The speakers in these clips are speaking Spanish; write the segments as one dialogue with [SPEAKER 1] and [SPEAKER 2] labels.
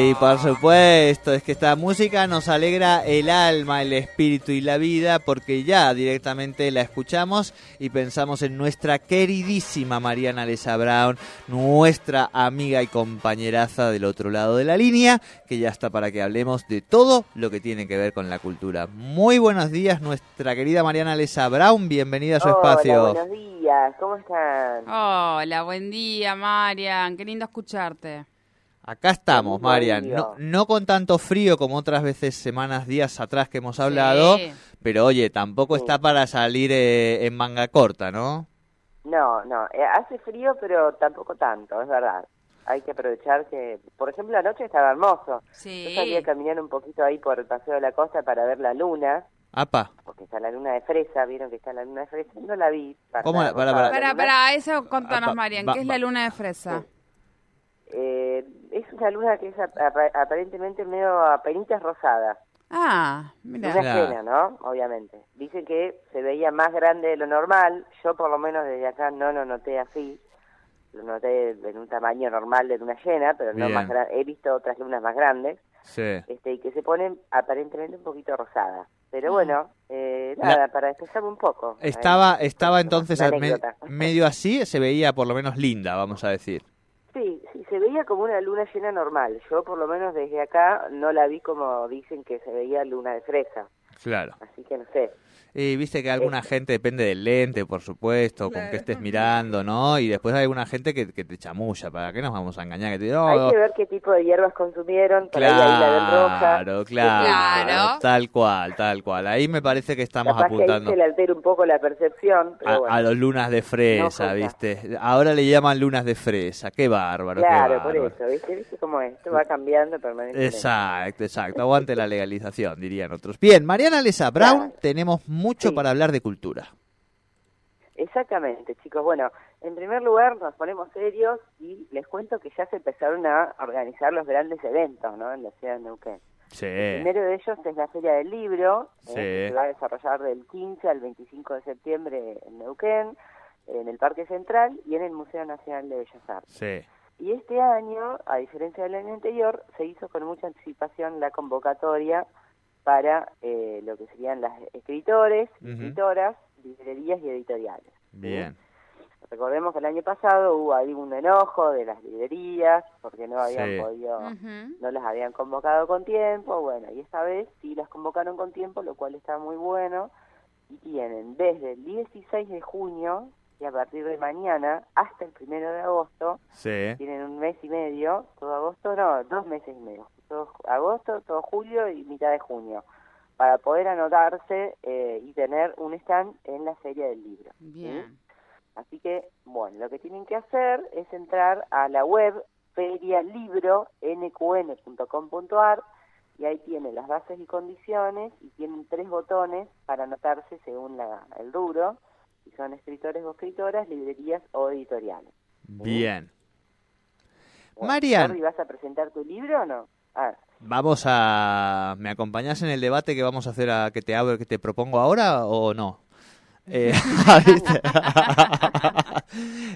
[SPEAKER 1] Y por supuesto, es que esta música nos alegra el alma, el espíritu y la vida porque ya directamente la escuchamos y pensamos en nuestra queridísima Mariana Lesa Brown, nuestra amiga y compañeraza del otro lado de la línea, que ya está para que hablemos de todo lo que tiene que ver con la cultura. Muy buenos días, nuestra querida Mariana Lesa Brown, bienvenida a su espacio.
[SPEAKER 2] buenos días, ¿cómo están?
[SPEAKER 3] Hola, buen día, Marian, qué lindo escucharte.
[SPEAKER 1] Acá estamos, Marian. No, no, con tanto frío como otras veces, semanas, días atrás que hemos hablado, pero oye, tampoco está para salir eh, en manga corta, ¿no?
[SPEAKER 2] No, no, eh, hace frío, pero tampoco tanto, es verdad. Hay que aprovechar que, por ejemplo, anoche estaba hermoso.
[SPEAKER 3] Sí.
[SPEAKER 2] Yo salí a caminar un poquito ahí por el Paseo de la Costa para ver la luna.
[SPEAKER 1] Apa.
[SPEAKER 2] Porque está la luna de fresa, vieron que está la luna de fresa, no la vi.
[SPEAKER 1] ¿Cómo? Para, para,
[SPEAKER 3] para, para, eso contanos, Marian, ¿qué es la luna de fresa?
[SPEAKER 2] Eh, es una luna que es aparentemente medio a penitas rosadas.
[SPEAKER 3] Ah, mira.
[SPEAKER 2] Una llena, ¿no? Obviamente. Dicen que se veía más grande de lo normal. Yo, por lo menos, desde acá no lo noté así. Lo noté en un tamaño normal de luna llena, pero no más grande. He visto otras lunas más grandes.
[SPEAKER 1] Sí.
[SPEAKER 2] Este, y que se ponen aparentemente un poquito rosadas. Pero bueno, eh, nada, para despejar un poco.
[SPEAKER 1] Estaba, estaba entonces medio así, se veía por lo menos linda, vamos a decir.
[SPEAKER 2] Se veía como una luna llena normal. Yo, por lo menos desde acá, no la vi como dicen que se veía luna de fresa.
[SPEAKER 1] Claro.
[SPEAKER 2] Así que no sé.
[SPEAKER 1] Y viste que alguna gente depende del lente, por supuesto, con que estés mirando, ¿no? Y después hay alguna gente que, que te chamulla, ¿para qué nos vamos a engañar? Que te,
[SPEAKER 2] hay que ver qué tipo de hierbas consumieron, para claro, ahí la roja.
[SPEAKER 1] Claro, claro, tal cual, tal cual. Ahí me parece que estamos
[SPEAKER 2] Capaz
[SPEAKER 1] apuntando.
[SPEAKER 2] Que ahí se le altera un poco la percepción. Pero
[SPEAKER 1] a,
[SPEAKER 2] bueno.
[SPEAKER 1] a, los lunas de fresa, ¿viste? Ahora le llaman lunas de fresa, qué bárbaro.
[SPEAKER 2] Claro,
[SPEAKER 1] qué bárbaro.
[SPEAKER 2] por eso, ¿viste? ¿Viste cómo es? Esto va cambiando permanentemente.
[SPEAKER 1] Exacto, exacto. Aguante la legalización, dirían otros. Bien, Mariana Lesa Brown, tenemos mucho
[SPEAKER 2] Sí.
[SPEAKER 1] para hablar de cultura.
[SPEAKER 2] Exactamente, chicos. Bueno, en primer lugar nos ponemos serios y les cuento que ya se empezaron a organizar los grandes eventos, ¿no? En la ciudad de Neuquén.
[SPEAKER 1] Sí.
[SPEAKER 2] El primero de ellos es la Feria del Libro, eh,
[SPEAKER 1] Sí.
[SPEAKER 2] que se va a desarrollar del 15 al 25 de septiembre en Neuquén, en el Parque Central y en el Museo Nacional de Bellas Artes.
[SPEAKER 1] Sí.
[SPEAKER 2] Y este año, a diferencia del año anterior, se hizo con mucha anticipación la convocatoria para eh, lo que serían las escritores,
[SPEAKER 1] Ujú.
[SPEAKER 2] escritoras, librerías y editoriales.
[SPEAKER 1] Bien.
[SPEAKER 2] Recordemos que el año pasado hubo ahí un enojo de las librerías porque no habían
[SPEAKER 1] Sí.
[SPEAKER 2] podido, no las habían convocado con tiempo, bueno, y esta vez sí las convocaron con tiempo, lo cual está muy bueno, y tienen desde el 16 de junio y a partir de mañana hasta el primero de agosto,
[SPEAKER 1] Sí.
[SPEAKER 2] tienen un mes y medio, todo agosto, no, dos meses y medio, todo agosto, todo julio y mitad de junio, para poder anotarse eh, y tener un stand en la Feria del Libro. ¿sí?
[SPEAKER 3] Bien.
[SPEAKER 2] Así que, bueno, lo que tienen que hacer es entrar a la web ferialibro.nqn.com.ar y ahí tienen las bases y condiciones y tienen tres botones para anotarse según la, el rubro, si son escritores o escritoras, librerías o editoriales.
[SPEAKER 1] Bien.
[SPEAKER 2] Bueno,
[SPEAKER 1] Marian.
[SPEAKER 2] Jordi, ¿vas a presentar tu libro o no? Ah,
[SPEAKER 1] Vamos a... ¿Me acompañás en el debate que vamos a hacer, a que te abro, que te propongo ahora o no? Eh, ¿viste?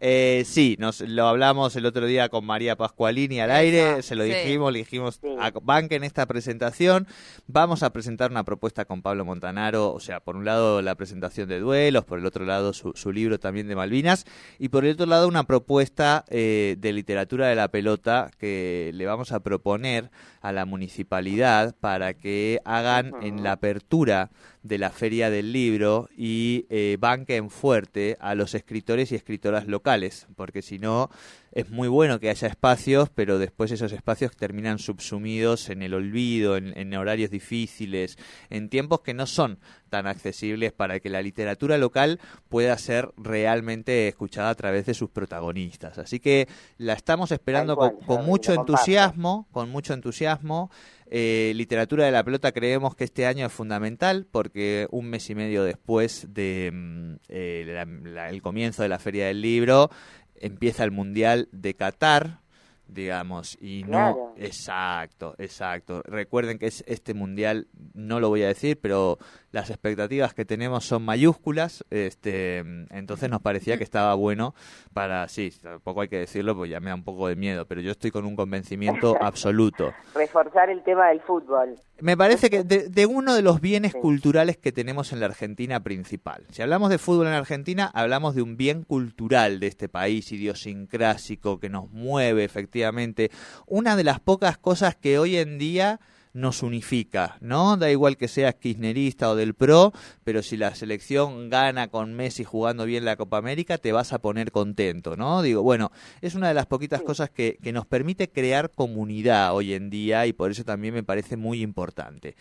[SPEAKER 1] Eh, sí, nos lo hablamos el otro día con María Pascualini al aire, se lo
[SPEAKER 3] sí.
[SPEAKER 1] dijimos, le dijimos,
[SPEAKER 2] Sí.
[SPEAKER 1] a- banquen esta presentación, vamos a presentar una propuesta con Pablo Montanaro, o sea, por un lado la presentación de duelos, por el otro lado su, su libro también de Malvinas, y por el otro lado una propuesta eh, de literatura de la pelota que le vamos a proponer a la municipalidad para que hagan en la apertura de la Feria del Libro y eh, banquen fuerte a los escritores y escritoras locales, porque si no es muy bueno que haya espacios, pero después esos espacios terminan subsumidos en el olvido, en, en horarios difíciles, en tiempos que no son tan accesibles para que la literatura local pueda ser realmente escuchada a través de sus protagonistas. Así que la estamos esperando con, con mucho entusiasmo, con mucho entusiasmo. Eh, literatura de la pelota creemos que este año es fundamental porque un mes y medio después de mm, eh, el comienzo de la Feria del Libro empieza el Mundial de Qatar, digamos, y no... Exacto, exacto. Recuerden que es este mundial, no lo voy a decir, pero las expectativas que tenemos son mayúsculas, este, entonces nos parecía que estaba bueno para, sí, tampoco hay que decirlo, pues ya me da un poco de miedo, pero yo estoy con un convencimiento absoluto.
[SPEAKER 2] Reforzar el tema del fútbol.
[SPEAKER 1] Me parece que de, uno de los bienes culturales que tenemos en la Argentina principal. Si hablamos de fútbol en Argentina, hablamos de un bien cultural de este país, idiosincrásico, que nos mueve efectivamente. Una de las pocas cosas que hoy en día nos unifica, ¿no? Da igual que seas kirchnerista o del PRO, pero si la selección gana con Messi jugando bien la Copa América, te vas a poner contento, ¿no? Digo, bueno, es una de las poquitas cosas que, que nos permite crear comunidad hoy en día y por eso también me parece muy importante.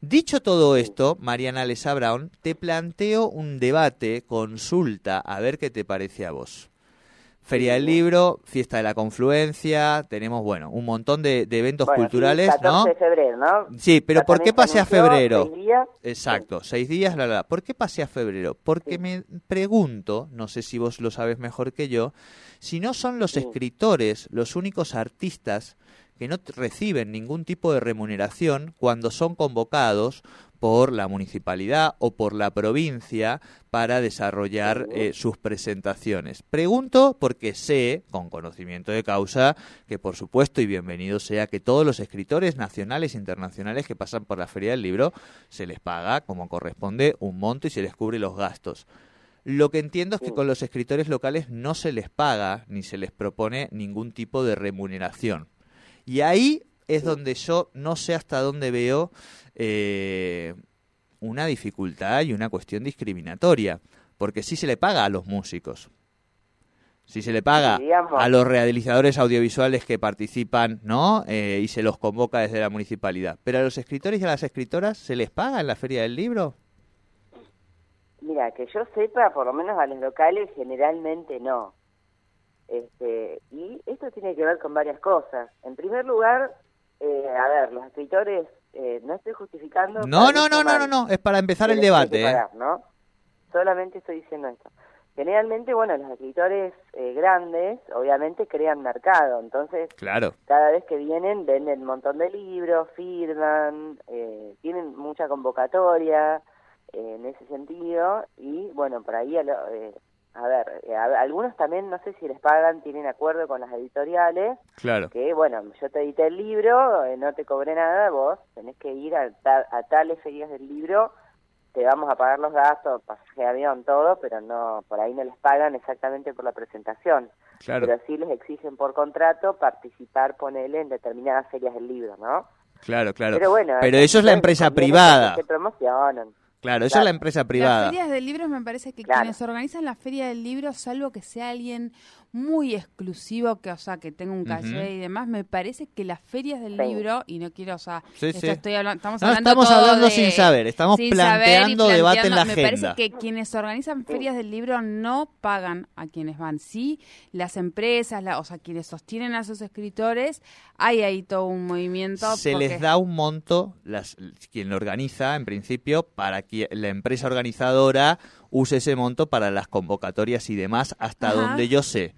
[SPEAKER 1] Dicho todo esto, Mariana Lesa Brown, te planteo un debate, consulta, a ver qué te parece a vos. Feria del Libro, Fiesta de la Confluencia, tenemos, bueno, un montón de, eventos culturales, sí, 14
[SPEAKER 2] de febrero, ¿no?
[SPEAKER 1] Sí, pero ¿por qué pasé a febrero? Seis días. Exacto, seis días, la, la. ¿Por qué pasé a febrero? Porque me pregunto, no sé si vos lo sabes mejor que yo, si no son los escritores los únicos artistas que no reciben ningún tipo de remuneración cuando son convocados por la municipalidad o por la provincia para desarrollar eh, sus presentaciones. Pregunto porque sé, con conocimiento de causa, que por supuesto y bienvenido sea que todos los escritores nacionales e internacionales que pasan por la Feria del Libro se les paga como corresponde un monto y se les cubre los gastos. Lo que entiendo es que con los escritores locales no se les paga ni se les propone ningún tipo de remuneración. Y ahí es donde yo no sé hasta dónde veo eh, una dificultad y una cuestión discriminatoria, porque sí se le paga a los músicos, si se le paga a los realizadores audiovisuales que participan, ¿no? Eh, y se los convoca desde la municipalidad. Pero a los escritores y a las escritoras, ¿se les paga en la Feria del Libro?
[SPEAKER 2] Mira, que yo sepa, por lo menos a los locales, generalmente no. Este, y esto tiene que ver con varias cosas. En primer lugar, eh, a ver, los escritores eh, no estoy justificando.
[SPEAKER 1] No, no, no, no, no, no, es para empezar el debate. ¿eh?
[SPEAKER 2] ¿no? Solamente estoy diciendo esto. Generalmente, bueno, los escritores eh, grandes, obviamente, crean mercado. Entonces,
[SPEAKER 1] claro.
[SPEAKER 2] cada vez que vienen, venden un montón de libros, firman, eh, tienen mucha convocatoria en ese sentido. Y, bueno, por ahí a ver, eh, algunos también, no sé si les pagan, tienen acuerdo con las editoriales.
[SPEAKER 1] Claro.
[SPEAKER 2] Que, bueno, yo te edité el libro, eh, no te cobré nada, vos tenés que ir a, a tales ferias del libro, te vamos a pagar los gastos, pasaje de avión, todo, pero no, por ahí no les pagan exactamente por la presentación.
[SPEAKER 1] Claro.
[SPEAKER 2] Pero sí les exigen por contrato participar, ponele, en determinadas ferias del libro, ¿no?
[SPEAKER 1] Claro, claro. Pero bueno, pero eso es la empresa privada.
[SPEAKER 2] Que promocionan.
[SPEAKER 1] Claro, eso es la empresa privada.
[SPEAKER 3] Las ferias del libro me parece que quienes organizan la feria del libro, salvo que sea alguien muy exclusivo, que o sea, que tenga un calle y demás, me parece que las ferias del libro, y no quiero, o sea, estoy hablando, estamos hablando,
[SPEAKER 1] estamos hablando sin saber, estamos planteando, debate en la agenda.
[SPEAKER 3] Me parece que quienes organizan ferias del libro no pagan a quienes van. Sí, las empresas, la, o sea, quienes sostienen a sus escritores, hay ahí todo un movimiento.
[SPEAKER 1] Se les da un monto, las, quien lo organiza, en principio, para que la empresa organizadora use ese monto para las convocatorias y demás, hasta donde yo sé.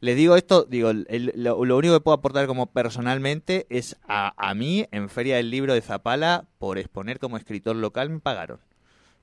[SPEAKER 1] Les digo esto, digo, lo, único que puedo aportar como personalmente es a, a mí, en Feria del Libro de Zapala, por exponer como escritor local, me pagaron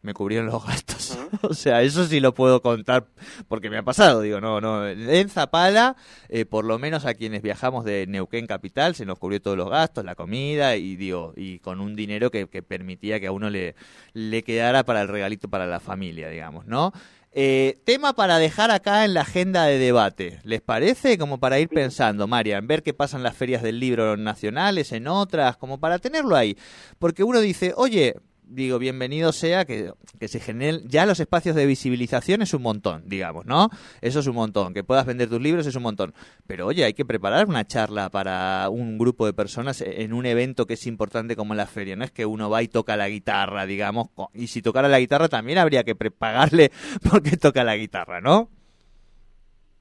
[SPEAKER 1] me cubrieron los gastos. o sea, eso sí lo puedo contar porque me ha pasado. Digo, no, no. En Zapala, eh, por lo menos a quienes viajamos de Neuquén Capital, se nos cubrió todos los gastos, la comida y digo, y con un dinero que, permitía que a uno le, le quedara para el regalito para la familia, digamos, ¿no? Eh, tema para dejar acá en la agenda de debate. ¿Les parece? Como para ir pensando, Marian, ver qué pasa en las ferias del libro nacionales, en otras, como para tenerlo ahí. Porque uno dice, oye, digo, bienvenido sea que, que se generen ya los espacios de visibilización es un montón, digamos, ¿no? Eso es un montón, que puedas vender tus libros es un montón. Pero oye, hay que preparar una charla para un grupo de personas en un evento que es importante como la feria, no es que uno va y toca la guitarra, digamos, y si tocara la guitarra también habría que pagarle porque toca la guitarra, ¿no?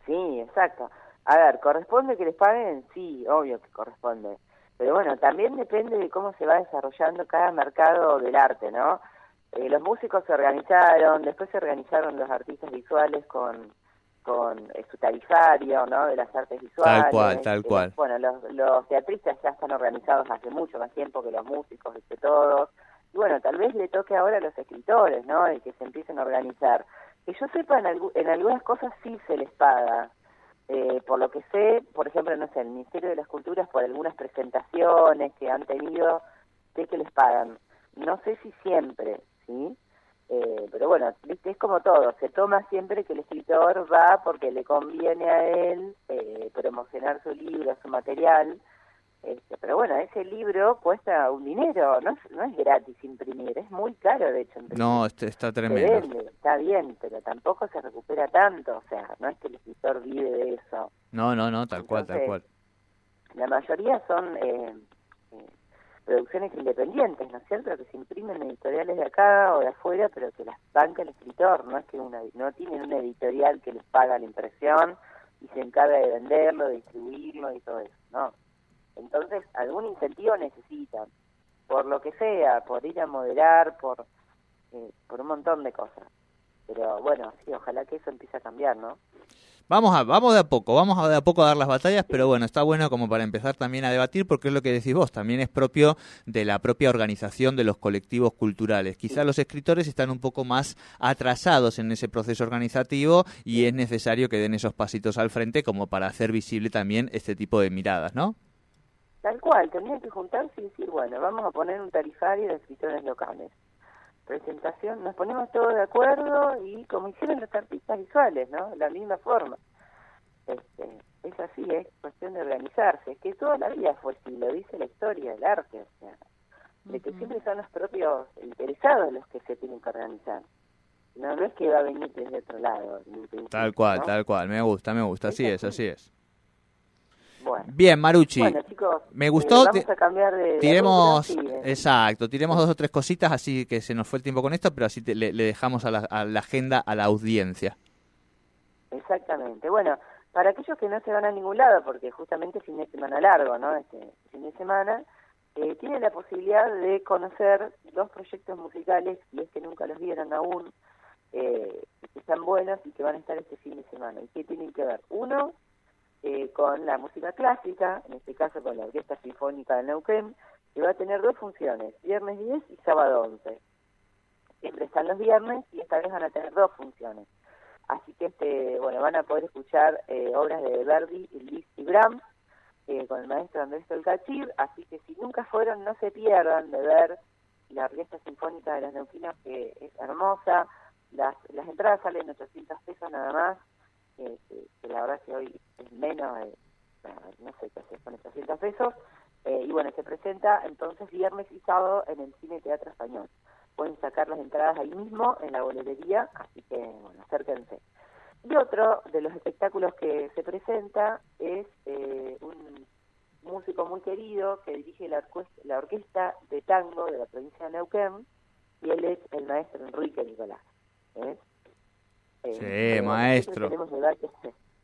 [SPEAKER 2] Sí, exacto. A ver, ¿corresponde que les paguen? Sí, obvio que corresponde Pero bueno, también depende de cómo se va desarrollando cada mercado del arte, ¿no? Eh, los músicos se organizaron, después se organizaron los artistas visuales con con su tarifario, ¿no? De las artes visuales.
[SPEAKER 1] Tal cual, tal cual.
[SPEAKER 2] Bueno, los, los teatristas ya están organizados hace mucho más tiempo que los músicos, que todos. Y bueno, tal vez le toque ahora a los escritores, ¿no? El que se empiecen a organizar. Que yo sepa, en, en algunas cosas sí se les paga. Eh, por lo que sé, por ejemplo, no sé, el Ministerio de las Culturas, por algunas presentaciones que han tenido, sé que les pagan. No sé si siempre, ¿sí? Eh, pero bueno, es como todo, se toma siempre que el escritor va porque le conviene a él eh, promocionar su libro, su material. Este, pero bueno, ese libro cuesta un dinero, no es, no es gratis imprimir, es muy caro de hecho. Imprimir.
[SPEAKER 1] No, este, está tremendo.
[SPEAKER 2] está bien, pero tampoco se recupera tanto, o sea, no es que el escritor vive de eso.
[SPEAKER 1] No, no, no, tal cual, tal cual.
[SPEAKER 2] La mayoría son eh, producciones independientes, ¿no es cierto? Que se imprimen editoriales de acá o de afuera, pero que las banca el escritor, no es que una, no tienen una editorial que les paga la impresión y se encarga de venderlo, de distribuirlo y todo eso, ¿no? Entonces, algún incentivo necesitan, por lo que sea, por ir a moderar, por, eh, por un montón de cosas. Pero bueno, sí, ojalá que eso empiece a cambiar, ¿no?
[SPEAKER 1] Vamos a, vamos de a poco, vamos a de a poco a dar las batallas, pero bueno, está bueno como para empezar también a debatir, porque es lo que decís vos, también es propio de la propia organización de los colectivos culturales. Quizá los escritores están un poco más atrasados en ese proceso organizativo y es necesario que den esos pasitos al frente como para hacer visible también este tipo de miradas, ¿no?
[SPEAKER 2] Tal cual, tendrían que juntarse y decir, bueno, vamos a poner un tarifario de escritores locales presentación, nos ponemos todos de acuerdo y como hicieron los artistas visuales, ¿no? La misma forma. Este, es así, es cuestión de organizarse. Es que toda la vida fue así, lo dice la historia del arte, o sea, de que siempre son los propios interesados los que se tienen que organizar. No, no es que va a venir desde otro lado.
[SPEAKER 1] Tal cual, tal cual, me gusta, me gusta, así es, así es. Bien, Maruchi. me eh, gustó.
[SPEAKER 2] vamos a cambiar de.
[SPEAKER 1] Tiremos. exacto, tiremos dos o tres cositas, así que se nos fue el tiempo con esto, pero así le, dejamos a la, agenda a la audiencia.
[SPEAKER 2] Exactamente. Bueno, para aquellos que no se van a ningún lado, porque justamente fin de semana largo, ¿no? Este fin de semana, eh, tienen la posibilidad de conocer dos proyectos musicales, y es que nunca los vieron aún, eh, que están buenos y que van a estar este fin de semana. ¿Y qué tienen que ver? Uno eh, con la música clásica, en este caso con la Orquesta Sinfónica de Neuquén, que va a tener dos funciones, viernes 10 y sábado 11. Siempre están los viernes y esta vez van a tener dos funciones. Así que este, bueno, van a poder escuchar eh, obras de Verdi Liszt y Brahms eh, con el maestro Andrés Tolcachir, así que si nunca fueron, no se pierdan de ver la Orquesta Sinfónica de las Neuquinas, que es hermosa. Las, las entradas salen 800 pesos nada más, que, la verdad que hoy es menos, eh, no sé qué hacer con 800 pesos. Eh, y bueno, se presenta entonces viernes y sábado en el Cine Teatro Español. Pueden sacar las entradas ahí mismo en la boletería, así que bueno, acérquense. Y otro de los espectáculos que se presenta es eh, un músico muy querido que dirige la, la orquesta de tango de la provincia de Neuquén, y él es el maestro Enrique Nicolás. ¿eh?
[SPEAKER 1] Eh, sí, maestro.
[SPEAKER 2] es, maestro,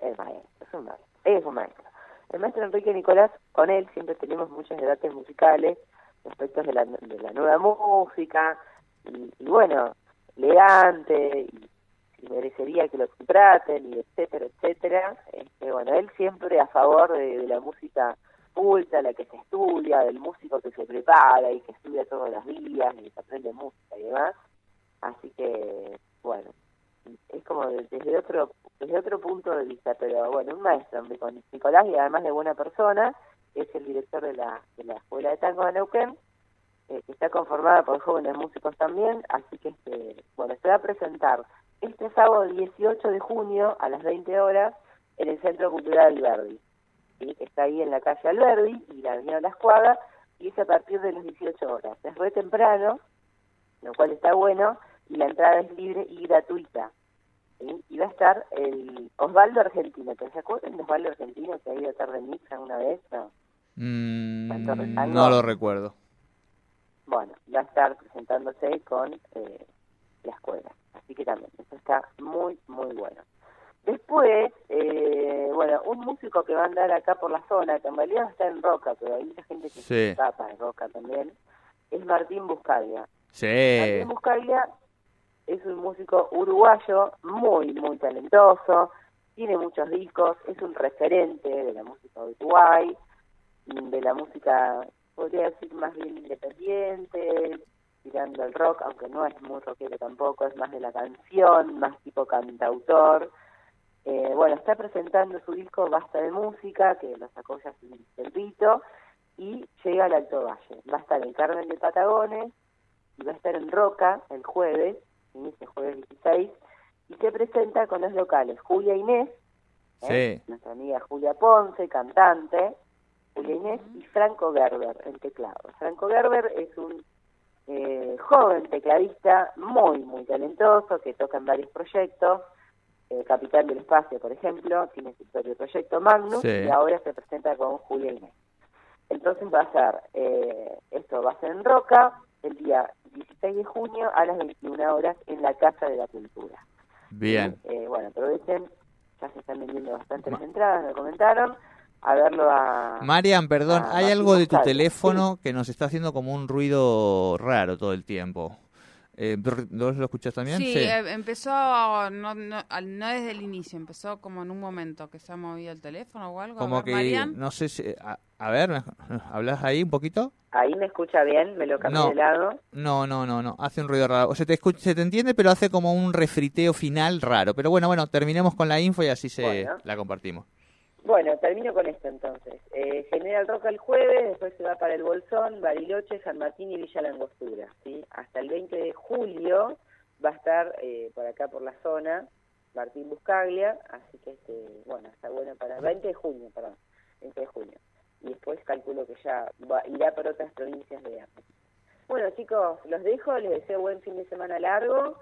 [SPEAKER 2] es un maestro, es un maestro. El maestro Enrique Nicolás, con él siempre tenemos muchos debates musicales respecto de la, de la nueva música, y, bueno, elegante, y, merecería que lo traten, y etcétera, etcétera. Este, bueno, él siempre a favor de, la música culta, la que se estudia, del músico que se prepara y que estudia todos los días y que aprende música y demás. Así que, bueno, es como desde otro desde otro punto de vista, pero bueno, un maestro, Nicolás, y además de buena persona, es el director de la, de la Escuela de Tango de Neuquén, eh, que está conformada por jóvenes músicos también, así que, este, bueno, se va a presentar este sábado 18 de junio a las 20 horas en el Centro Cultural Alberdi, ¿sí? está ahí en la calle Alberdi y la avenida Las Cuadras, y es a partir de las 18 horas. Es re temprano, lo cual está bueno, y la entrada es libre y gratuita. Y va a estar el Osvaldo Argentino. ¿Te acuerdan de Osvaldo Argentino que ha ido a tarde en una vez? No,
[SPEAKER 1] mm, no lo recuerdo.
[SPEAKER 2] Bueno, va a estar presentándose con eh, la escuela. Así que también, eso está muy, muy bueno. Después, eh, bueno, un músico que va a andar acá por la zona, que en realidad está en Roca, pero hay mucha gente que se escapa en Roca también, es Martín Buscaglia.
[SPEAKER 1] Sí.
[SPEAKER 2] Martín Buscaglia es un músico uruguayo muy, muy talentoso, tiene muchos discos, es un referente de la música Uruguay, de la música, podría decir, más bien independiente, tirando al rock, aunque no es muy rockero tampoco, es más de la canción, más tipo cantautor. Eh, bueno, está presentando su disco Basta de Música, que lo sacó ya hace un y llega al Alto Valle. Va a estar en Carmen de Patagones, y va a estar en Roca el jueves, inicia jueves 16, y se presenta con los locales Julia Inés, ¿eh? nuestra amiga Julia Ponce, cantante, Julia Inés, y Franco Gerber en teclado. Franco Gerber es un eh, joven tecladista muy, muy talentoso, que toca en varios proyectos, eh, Capitán del Espacio, por ejemplo, tiene su propio proyecto Magnus, y ahora se presenta con Julia Inés. Entonces va a ser, eh, esto va a ser en Roca, el día 16 de junio a las 21 horas en la Casa de la Cultura.
[SPEAKER 1] Bien.
[SPEAKER 2] Eh, bueno, aprovechen, ya se están vendiendo bastantes entradas, me comentaron a verlo a...
[SPEAKER 1] Marian, perdón, hay algo de tu teléfono que nos está haciendo como un ruido raro todo el tiempo. Eh, lo escuchas también?
[SPEAKER 3] Sí, eh, empezó, no, no, no, desde el inicio, empezó como en un momento que se ha movido el teléfono o algo.
[SPEAKER 1] Como que, no sé si, a, ver, ¿hablas ahí un poquito?
[SPEAKER 2] Ahí me escucha bien, me lo cambié de lado.
[SPEAKER 1] No, no, no, no, hace un ruido raro. O sea, te se te entiende, pero hace como un refriteo final raro. Pero bueno, bueno, terminemos con la info y así se la compartimos.
[SPEAKER 2] Bueno, termino con esto entonces. Eh, General Roca el jueves, después se va para el Bolsón, Bariloche, San Martín y Villa Langostura. ¿sí? Hasta el 20 de julio va a estar eh, por acá por la zona Martín Buscaglia, así que este, bueno, está bueno para el 20 de junio, perdón, 20 de junio. Y después calculo que ya va, irá por otras provincias de África. Bueno chicos, los dejo, les deseo buen fin de semana largo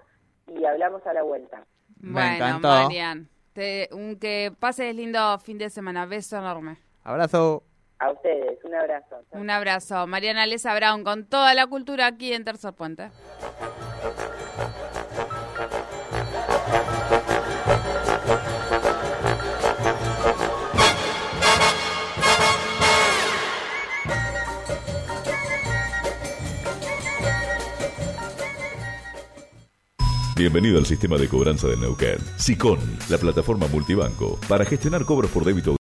[SPEAKER 2] y hablamos a la vuelta.
[SPEAKER 3] bueno, Marian. Te, un que pases lindo fin de semana. Beso enorme.
[SPEAKER 1] Abrazo.
[SPEAKER 2] A ustedes, un abrazo.
[SPEAKER 3] Un abrazo. Mariana Lesa Brown con toda la cultura aquí en Tercer Puente.
[SPEAKER 4] Bienvenido al sistema de cobranza del Neuquén. SICON, la plataforma multibanco para gestionar cobros por débito